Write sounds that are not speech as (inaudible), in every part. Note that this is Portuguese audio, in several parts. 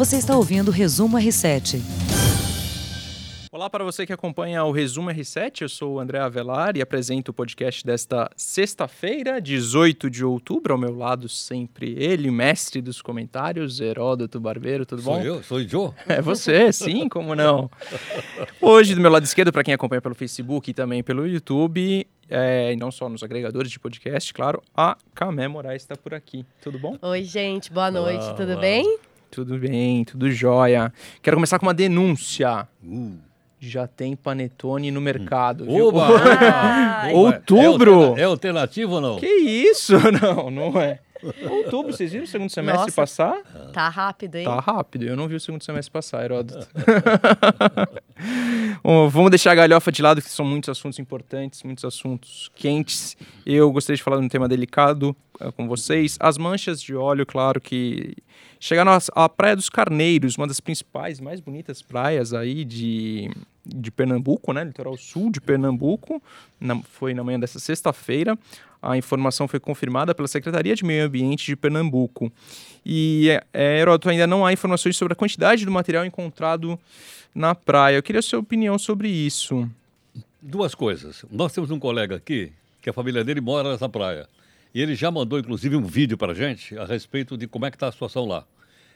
Você está ouvindo o Resumo R7. Olá para você que acompanha o Resumo R7, eu sou o André Avelar e apresento o podcast desta sexta-feira, 18 de outubro. Ao meu lado, sempre ele, mestre dos comentários, Heródoto Barbeiro, tudo bom? Sou eu, sou o Joe. É você, sim, como não? Hoje, do meu lado esquerdo, para quem acompanha pelo Facebook e também pelo YouTube, é, e não só nos agregadores de podcast, claro, a Camé Moraes está por aqui. Tudo bom? Oi, gente, boa noite, Olá, tudo bem? Tudo bem, tudo jóia. Quero começar com uma denúncia. Uh. Já tem panetone no mercado. viu? Oba! Ai. (laughs) Outubro? É, é alternativo ou não? Que isso? (laughs) Não, não é. Outubro, vocês viram o segundo semestre Nossa. passar? Tá rápido, hein? Tá rápido, eu não vi o segundo semestre passar, Heródoto. (laughs) Bom, vamos deixar a galhofa de lado, que são muitos assuntos importantes, muitos assuntos quentes. Eu gostaria de falar de um tema delicado com vocês. As manchas de óleo, claro que chegaram à Praia dos Carneiros, uma das principais, mais bonitas praias aí de, de Pernambuco, né? Litoral sul de Pernambuco. Na- foi na manhã dessa sexta-feira. A informação foi confirmada pela Secretaria de Meio Ambiente de Pernambuco. E, é, Heródoto, ainda não há informações sobre a quantidade do material encontrado na praia. Eu queria a sua opinião sobre isso. Duas coisas. Nós temos um colega aqui, que a família dele mora nessa praia. E ele já mandou, inclusive, um vídeo para gente a respeito de como é que está a situação lá.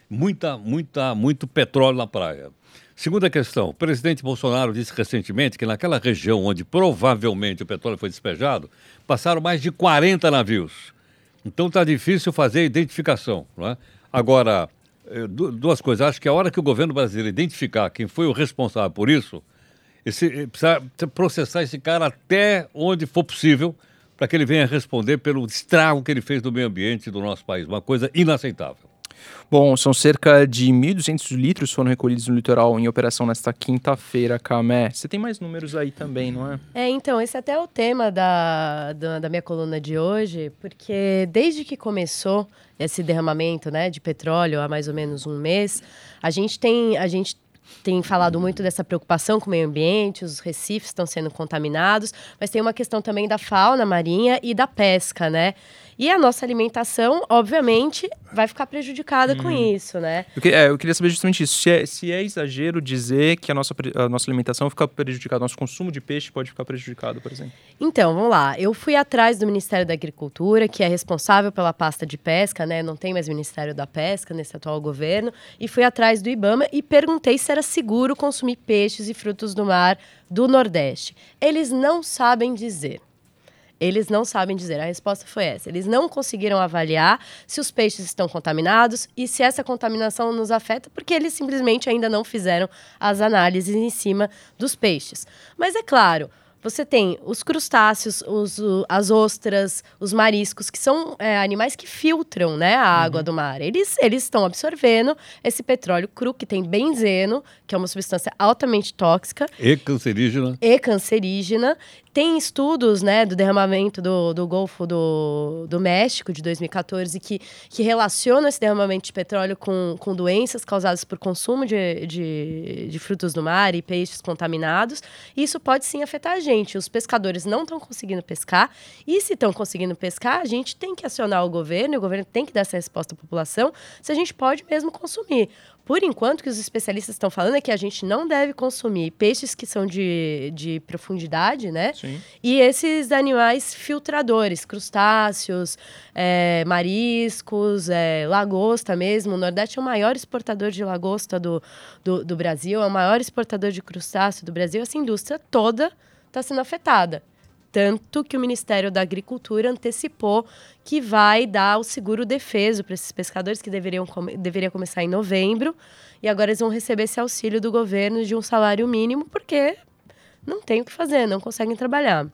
Muita, muita, muito petróleo na praia. Segunda questão, o presidente Bolsonaro disse recentemente que naquela região onde provavelmente o petróleo foi despejado, passaram mais de 40 navios. Então está difícil fazer a identificação. Não é? Agora, eh, du- duas coisas. Acho que a hora que o governo brasileiro identificar quem foi o responsável por isso, esse, eh, precisa processar esse cara até onde for possível para que ele venha responder pelo estrago que ele fez no meio ambiente do nosso país. Uma coisa inaceitável. Bom, são cerca de 1.200 litros foram recolhidos no litoral em operação nesta quinta-feira, Camé. Você tem mais números aí também, não é? É, então, esse até é o tema da, da, da minha coluna de hoje, porque desde que começou esse derramamento né, de petróleo há mais ou menos um mês, a gente tem. A gente tem falado muito dessa preocupação com o meio ambiente, os recifes estão sendo contaminados, mas tem uma questão também da fauna marinha e da pesca, né? E a nossa alimentação, obviamente, vai ficar prejudicada com isso, né? Eu, que- é, eu queria saber justamente isso. Se é, se é exagero dizer que a nossa, a nossa alimentação fica prejudicada, nosso consumo de peixe pode ficar prejudicado, por exemplo. Então, vamos lá. Eu fui atrás do Ministério da Agricultura, que é responsável pela pasta de pesca, né? Não tem mais Ministério da Pesca nesse atual governo. E fui atrás do Ibama e perguntei se era seguro consumir peixes e frutos do mar do Nordeste. Eles não sabem dizer. Eles não sabem dizer. A resposta foi essa. Eles não conseguiram avaliar se os peixes estão contaminados e se essa contaminação nos afeta, porque eles simplesmente ainda não fizeram as análises em cima dos peixes. Mas é claro, você tem os crustáceos, os, as ostras, os mariscos, que são é, animais que filtram né, a água do mar. Eles, eles estão absorvendo esse petróleo cru, que tem benzeno, que é uma substância altamente tóxica, E cancerígena. e cancerígena. Tem estudos né, do derramamento do, do Golfo do, do México de 2014 que, que relacionam esse derramamento de petróleo com, com doenças causadas por consumo de, de, de frutos do mar e peixes contaminados. Isso pode sim afetar a gente. Os pescadores não estão conseguindo pescar, e se estão conseguindo pescar, a gente tem que acionar o governo, e o governo tem que dar essa resposta à população, se a gente pode mesmo consumir. Por enquanto, o que os especialistas estão falando é que a gente não deve consumir peixes que são de, de profundidade, né? Sim. E esses animais filtradores, crustáceos, é, mariscos, é, lagosta mesmo. O Nordeste é o maior exportador de lagosta do, do, do Brasil, é o maior exportador de crustáceo do Brasil. Essa indústria toda está sendo afetada. Tanto que o Ministério da Agricultura antecipou que vai dar o seguro defeso para esses pescadores que deveriam deveria começar em novembro. E agora eles vão receber esse auxílio do governo de um salário mínimo, porque não tem o que fazer, não conseguem trabalhar.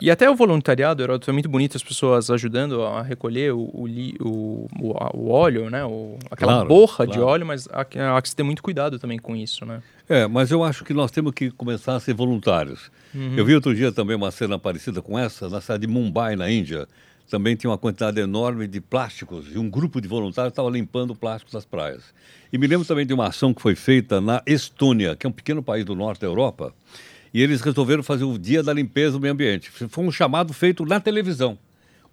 E até o voluntariado, é muito bonito as pessoas ajudando a recolher o, o, o, o, óleo, né? O, aquela Claro, borra de claro. óleo, mas há, que- há que se ter muito cuidado também com isso, né? É, mas eu acho que nós temos que começar a ser voluntários. Eu vi outro dia também uma cena parecida com essa, na cidade de Mumbai, na Índia. Também tinha uma quantidade enorme de plásticos e um grupo de voluntários estava limpando o plástico das praias. E me lembro também de uma ação que foi feita na Estônia, que é um pequeno país do norte da Europa, e eles resolveram fazer o Dia da Limpeza do Meio Ambiente. Foi um chamado feito na televisão.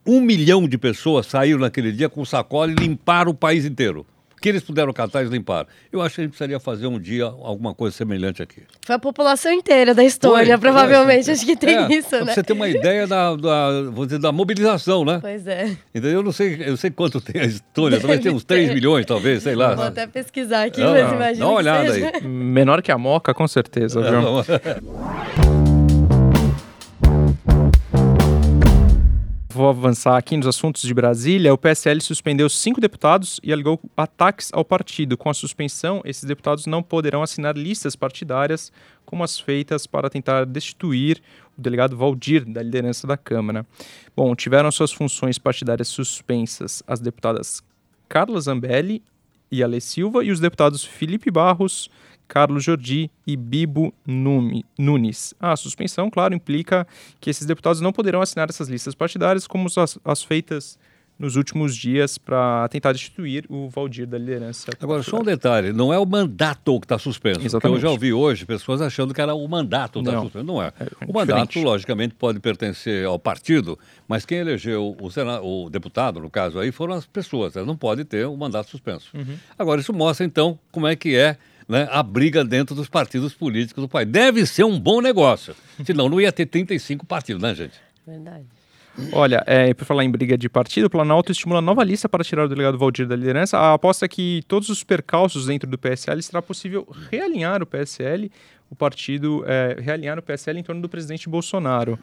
Um milhão de pessoas saíram naquele dia com sacola e limparam o país inteiro. Que eles puderam catar e limpar. Eu acho que a gente precisaria fazer um dia alguma coisa semelhante aqui. Foi a população inteira da Estônia, Foi, provavelmente. foi. Acho que tem É, isso, pra né? Você ter uma ideia da, da, dizer, da mobilização, né? Pois é. Então, eu não sei, eu sei quanto tem a Estônia, talvez tenha uns 3 ter. milhões, talvez, sei lá. Vou até pesquisar aqui, Não, mas imagina dá uma olhada seja. aí. Menor que a Moca, com certeza, viu? Vou avançar aqui nos assuntos de Brasília. O PSL suspendeu cinco deputados e alegou ataques ao partido. Com a suspensão, esses deputados não poderão assinar listas partidárias como as feitas para tentar destituir o delegado Valdir da liderança da Câmara. Bom, tiveram suas funções partidárias suspensas as deputadas Carla Zambelli e Ale Silva e os deputados Felipe Barros, Carlos Jordi e Bibo Nunes. A suspensão, claro, implica que esses deputados não poderão assinar essas listas partidárias como as, as feitas nos últimos dias para tentar destituir o Valdir da liderança. Agora, só um detalhe, não é o mandato que está suspenso. Porque Exatamente. eu já ouvi hoje pessoas achando que era o mandato que está Não. suspenso. Não é. É o mandato, diferente. logicamente, pode pertencer ao partido, mas quem elegeu o, sena- o deputado, no caso aí, foram as pessoas. Elas não podem ter o mandato suspenso. Uhum. Agora, isso mostra, então, como é que é né, a briga dentro dos partidos políticos do país. Deve ser um bom negócio. Senão não ia ter 35 partidos, né, gente? Verdade. Olha, é, por falar em briga de partido, o Planalto estimula nova lista para tirar o delegado Valdir da liderança. A aposta é que todos os percalços dentro do PSL será possível realinhar o PSL, o partido é, realinhar o PSL em torno do presidente Bolsonaro.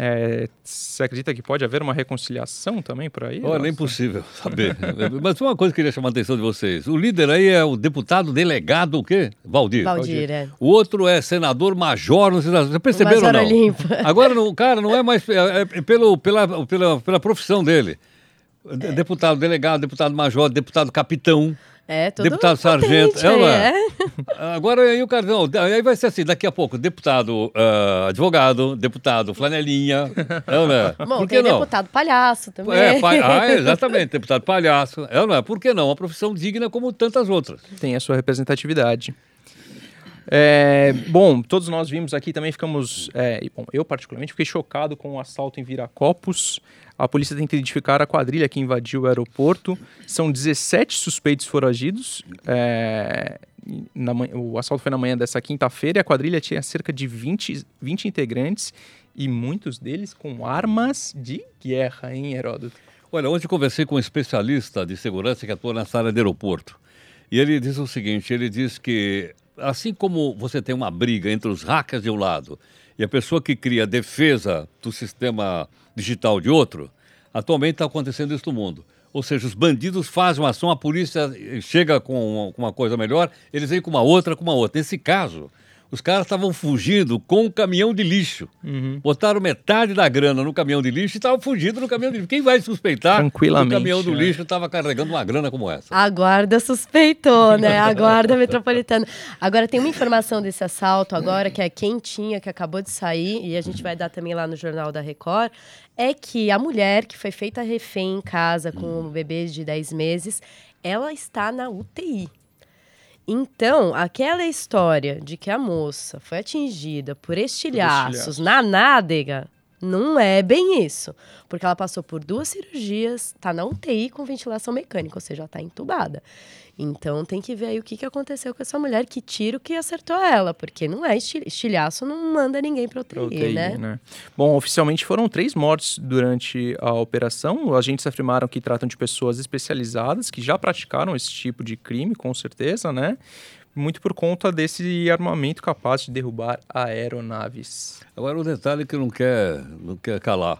É, Você acredita que pode haver uma reconciliação também por aí? Olha, é impossível (laughs) saber. Mas uma coisa que eu queria chamar a atenção de vocês. O líder aí é o deputado delegado, o quê? Valdir. Valdir, é. O outro é senador major, não sei se vocês perceberam Major não? Olimpo. (laughs) Agora o cara não é mais é, é pelo, pela, pela, pela profissão dele. De- Deputado delegado, deputado major, deputado capitão, É, tudo deputado potente sargento. É, aí, é? é? (laughs) Agora aí o cara, não, aí vai ser assim, daqui a pouco, deputado ah, advogado, deputado flanelinha, é, não é? Bom, Por que tem não? deputado palhaço também. É, pa- (laughs) ah, exatamente, deputado palhaço. É, não é? Por que não? Uma profissão digna como tantas outras. tem a sua representatividade. É, bom, todos nós vimos aqui também ficamos. é, bom, eu particularmente fiquei chocado com o assalto em Viracopos. A polícia tenta identificar a quadrilha que invadiu o aeroporto. São 17 suspeitos foragidos. é, na o assalto foi na manhã dessa quinta-feira e a quadrilha tinha cerca de 20, 20 integrantes e muitos deles com armas de guerra, hein, Heródoto? Olha, eu conversei com um especialista de segurança que atua nessa área de aeroporto. E ele diz o seguinte: ele diz que, assim como você tem uma briga entre os hackers de um lado e a pessoa que cria a defesa do sistema digital de outro, atualmente está acontecendo isso no mundo. Ou seja, os bandidos fazem uma ação, a polícia chega com uma, coisa melhor, eles vêm com uma outra, com uma outra. Nesse caso, os caras estavam fugindo com um caminhão de lixo. Botaram metade da grana no caminhão de lixo e estavam fugindo no caminhão de lixo. Quem vai suspeitar que o Tranquilamente, caminhão do né? lixo estava carregando uma grana como essa? A guarda suspeitou, (laughs) né? A guarda metropolitana. Agora, tem uma informação desse assalto agora, que é quentinha, que acabou de sair, e a gente vai dar também lá no Jornal da Record, é que a mulher que foi feita refém em casa com um bebê de 10 meses, ela está na UTI. Então, aquela história de que a moça foi atingida por estilhaços estilhaços. na nádega não é bem isso. Porque ela passou por duas cirurgias, tá na UTI com ventilação mecânica, ou seja, ela tá entubada. Então tem que ver aí o que, que aconteceu com essa mulher, que tiro que acertou ela, porque não é estil- estilhaço, não manda ninguém pra UTI, UTI, né? Bom, oficialmente foram três mortes durante a operação. Os agentes afirmaram que tratam de pessoas especializadas que já praticaram esse tipo de crime, com certeza, né? Muito por conta desse armamento capaz de derrubar aeronaves. Agora, o detalhe que não quer, não quer calar.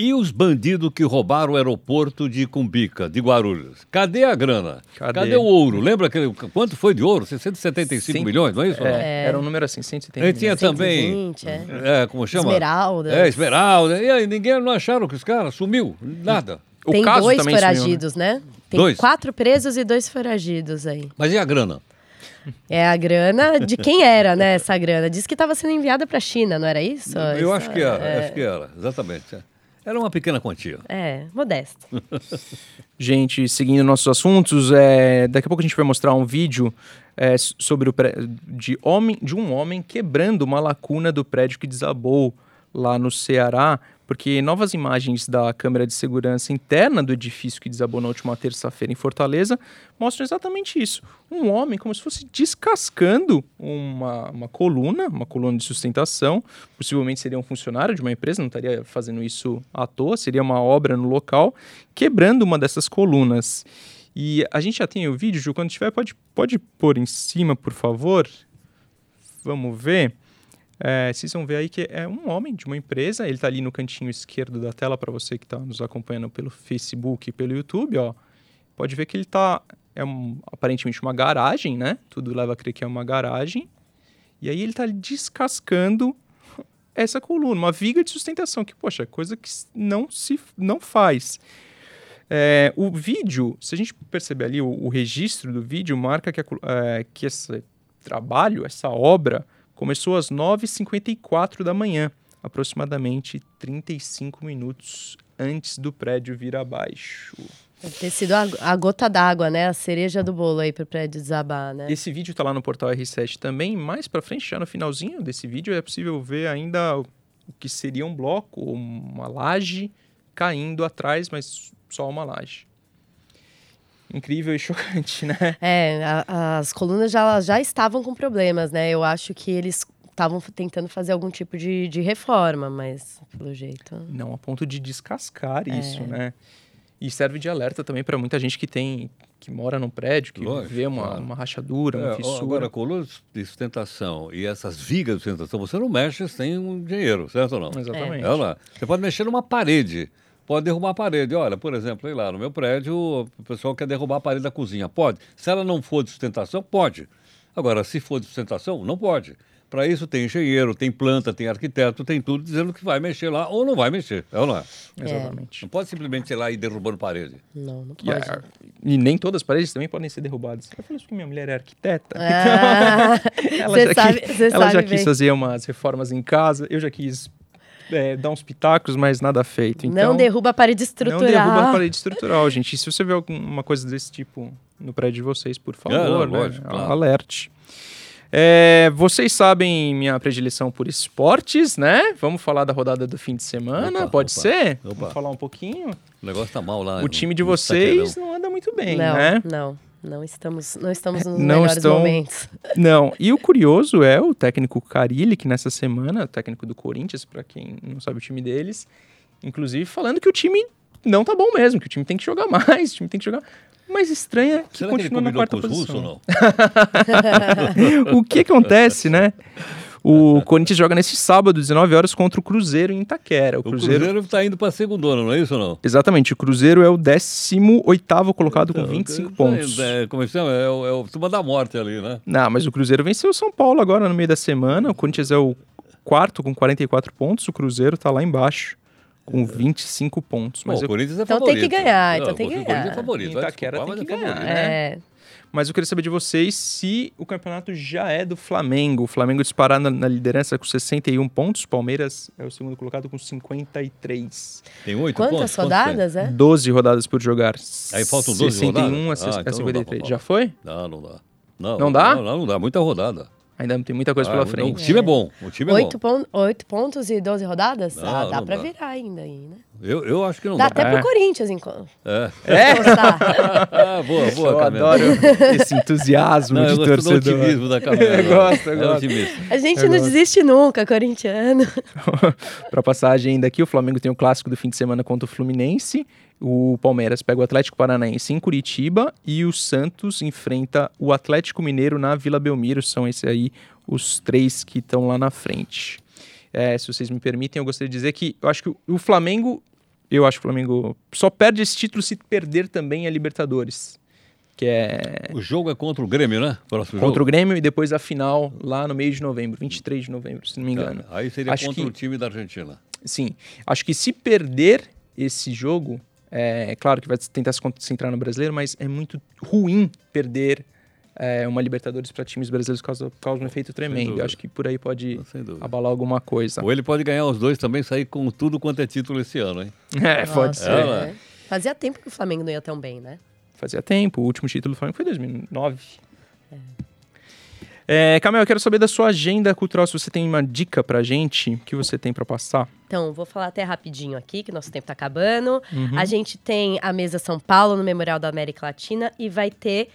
E os bandidos que roubaram o aeroporto de Cumbica, de Guarulhos? Cadê a grana? Cadê? o ouro? Lembra aquele, quanto foi de ouro? 175 Cem- milhões, não é isso? ou não? É, Era um número assim, 170 Ele tinha milhões. também. 120, é. É, como chama? Esmeraldas. É, Esmeralda. E aí, ninguém não acharam que os caras sumiu? Nada. O Tem caso dois também sumiu, né? foragidos, né? Tem Dois? quatro presos e dois foragidos aí. Mas e a grana? É a grana de quem era, né? Essa grana. Diz que estava sendo enviada para a China, não era isso? Eu Isso- acho que era, é, acho que era, exatamente. Era uma pequena quantia. É, modesto. (laughs) Gente, seguindo nossos assuntos, é, daqui a pouco a gente vai mostrar um vídeo é, sobre o pré- de, homem, de um homem quebrando uma lacuna do prédio que desabou lá no Ceará. Porque novas imagens da câmera de segurança interna do edifício que desabou na última terça-feira em Fortaleza mostram exatamente isso. Um homem como se fosse descascando uma, uma coluna, uma coluna de sustentação, possivelmente seria um funcionário de uma empresa, não estaria fazendo isso à toa, seria uma obra no local, quebrando uma dessas colunas. E a gente já tem o vídeo, Ju, quando tiver, pode, pode pôr em cima, por favor. Vamos ver. É, vocês vão ver aí que é um homem de uma empresa, ele está ali no cantinho esquerdo da tela para você que está nos acompanhando pelo Facebook e pelo YouTube, ó. Pode ver que ele está é um, aparentemente uma garagem, né? Tudo leva a crer que é uma garagem. E aí ele está descascando essa coluna, uma viga de sustentação, que, poxa, coisa que não se não faz. É, o vídeo, se a gente perceber ali, o, o registro do vídeo marca que, a, é, que esse trabalho, essa obra, começou às 9h54 da manhã, aproximadamente 35 minutos antes do prédio vir abaixo. Deve ter sido a, a gota d'água, né? A cereja do bolo aí para o prédio desabar, né? Esse vídeo está lá no portal R7 também. Mais para frente, já no finalzinho desse vídeo, é possível ver ainda o que seria um bloco, uma laje caindo atrás, mas só uma laje. Incrível e (laughs) chocante, né? É, a, as colunas já, já estavam com problemas, né? Eu acho que eles estavam tentando fazer algum tipo de, de reforma, mas pelo jeito. Não a ponto de descascar é. isso, né? E serve de alerta também para muita gente que tem que mora num prédio, que Lógico, vê uma, uma rachadura, uma é, fissura. Agora, colunas de sustentação e essas vigas de sustentação, você não mexe sem um dinheiro, certo ou não? Exatamente. É. lá. Você pode mexer numa parede, pode derrubar a parede. Olha, por exemplo, lá no meu prédio, o pessoal quer derrubar a parede da cozinha. Pode. Se ela não for de sustentação, pode. Agora, se for de sustentação, não pode. Para isso tem engenheiro, tem planta, tem arquiteto, tem tudo dizendo que vai mexer lá ou não vai mexer. É ou não é? é. Exatamente. Não pode simplesmente ir lá e derrubando parede. Não, não pode. E, e, nem todas as paredes também podem ser derrubadas. Eu falei isso porque minha mulher é arquiteta. Ah, (laughs) então, ela já, sabe, quis, ela já quis fazer umas reformas em casa. Eu já quis é, dar uns pitacos, mas nada feito. Então, não derruba a parede estrutural. Não derruba a parede estrutural, gente. E se você vê alguma coisa desse tipo no prédio de vocês, por favor, é, não, né? lógico, claro. alerte. É, vocês sabem minha predileção por esportes, né? Vamos falar da rodada do fim de semana, opa, pode opa, ser? Opa. Vamos falar um pouquinho? O negócio tá mal lá. O time de vocês não anda muito bem, não, né? Não, não estamos, não estamos nos não melhores estão, momentos. Não, e o curioso é o técnico Carilli, que nessa semana, o técnico do Corinthians, para quem não sabe o time deles, inclusive falando que o time não tá bom mesmo, que o time tem que jogar (laughs) mais, o time tem que jogar mas estranha que Será continua que na quarta posição. (laughs) o que acontece, né? (laughs) O Corinthians joga nesse sábado, 19 horas, contra o Cruzeiro em Itaquera. O Cruzeiro está indo para a segunda, não é isso ou não? Exatamente. O Cruzeiro é o 18 colocado então, com 25 pontos. É, como é, é, é, o, é o turma da morte ali, né? Não, mas o Cruzeiro venceu o São Paulo agora no meio da semana. O Corinthians é o quarto com 44 pontos. O Cruzeiro está lá embaixo com 25 pontos. Mas Bom, eu... o Corinthians é então favorito. tem que ganhar, então tem que ganhar. O Corinthians é favorito. Itaquera tem que ganhar, né? É. Mas eu queria saber de vocês se o campeonato já é do Flamengo. O Flamengo disparar na, na liderança com 61 pontos, Palmeiras é o segundo colocado com 53. Tem oito pontos? Quantas rodadas, é? 12 rodadas por jogar. Aí faltam 12 61 rodadas? a, ah, então 53. Já foi? Não, não dá. Não, não dá? Não, não, não dá. Muita rodada. Ainda tem muita coisa ah, pela frente. O time é bom. O time é oito bom. Pon oito pontos e 12 rodadas? Não, ah, dá pra dá. virar ainda aí, né? Eu, eu acho que não dá. Dá até é. pro Corinthians, enquanto. É. (laughs) É? ah, (laughs) boa, boa, Eu Camila. adoro (laughs) esse entusiasmo não, de eu torcedor. Do otimismo da Camila. eu gosto, eu é gosto. A gente eu não gosto. desiste nunca, corintiano. pra passar a agenda aqui, o Flamengo tem o clássico do fim de semana contra o Fluminense. O Palmeiras pega o Atlético Paranaense em Curitiba e o Santos enfrenta o Atlético Mineiro na Vila Belmiro. São esses aí os três que estão lá na frente. É, se vocês me permitem, eu gostaria de dizer que eu acho que o Flamengo, eu acho que o Flamengo só perde esse título se perder também a Libertadores. Que é... O jogo é contra o Grêmio, né? Próximo contra jogo. o Grêmio e depois a final lá no mês de novembro, 23 de novembro, se não me engano. Tá. Aí seria acho contra que... o time da Argentina. Sim. Acho que se perder esse jogo, é, claro que vai tentar se concentrar no brasileiro, mas é muito ruim perder é, uma Libertadores para times brasileiros causa, causa um efeito tremendo. Eu acho que por aí pode abalar alguma coisa. Ou ele pode ganhar os dois também sair com tudo quanto é título esse ano, hein? (laughs) É, Nossa, pode ser. É. Fazia tempo que o Flamengo não ia tão bem, né? Fazia tempo. O último título do Flamengo foi em 2009. É. É, Camel, eu quero saber da sua agenda cultural, se você tem uma dica pra gente, o que você tem pra passar? Então, vou falar até rapidinho aqui, que nosso tempo tá acabando. Uhum. A gente tem a mesa São Paulo no Memorial da América Latina e vai ter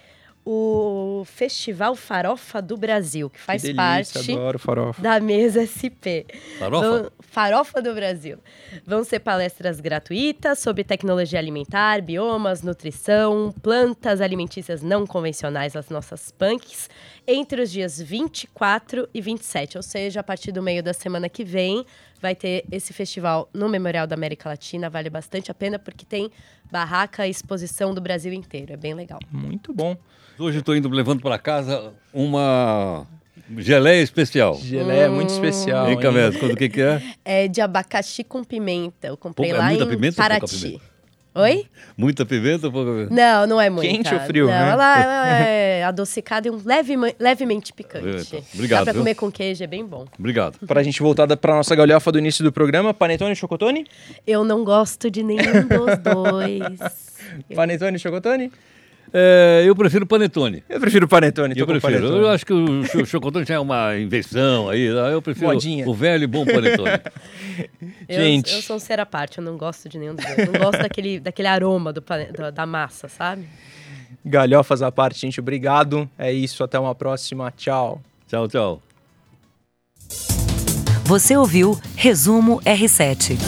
o Festival Farofa do Brasil, que faz que delícia, parte adoro farofa. da mesa SP. Farofa? Vão- Farofa do Brasil. Vão ser palestras gratuitas sobre tecnologia alimentar, biomas, nutrição, plantas alimentícias não convencionais, as nossas punks, entre os dias 24 e 27. Ou seja, a partir do meio da semana que vem, vai ter esse festival no Memorial da América Latina. Vale bastante a pena porque tem barraca e exposição do Brasil inteiro. É bem legal. Muito bom. Hoje estou indo levando para casa uma geleia especial. Geleia é muito especial. Hein? Camedo? Quando o que, que é? É de abacaxi com pimenta. Eu comprei Pouca- é lá muita em pimenta ou pouca Paraty. Oi? Muita pimenta ou pouca pimenta? Não, não é muito. Quente ou frio, não, né? Ela, (laughs) ela é adocicada e um leve, levemente picante. Eita, obrigado, Dá pra viu? comer com queijo, é bem bom. Obrigado. Pra gente voltar pra nossa galhofa do início do programa, panetone e chocotone? Eu não gosto de nenhum dos (laughs) dois. Panetone e chocotone? É, eu prefiro panetone. Eu prefiro panetone. Eu prefiro. panetone. Eu acho que o cho- chocotone já é uma invenção aí. tá? Eu prefiro Modinha. o velho e bom panetone. (laughs) Eu, Gente. eu sou um ser à parte, eu não gosto de nenhum dos dois. Não gosto daquele, daquele aroma do, da, da massa, sabe? Galhofas à parte, gente. Obrigado. É isso. Até uma próxima. Tchau. tchau, tchau. Você ouviu Resumo R7.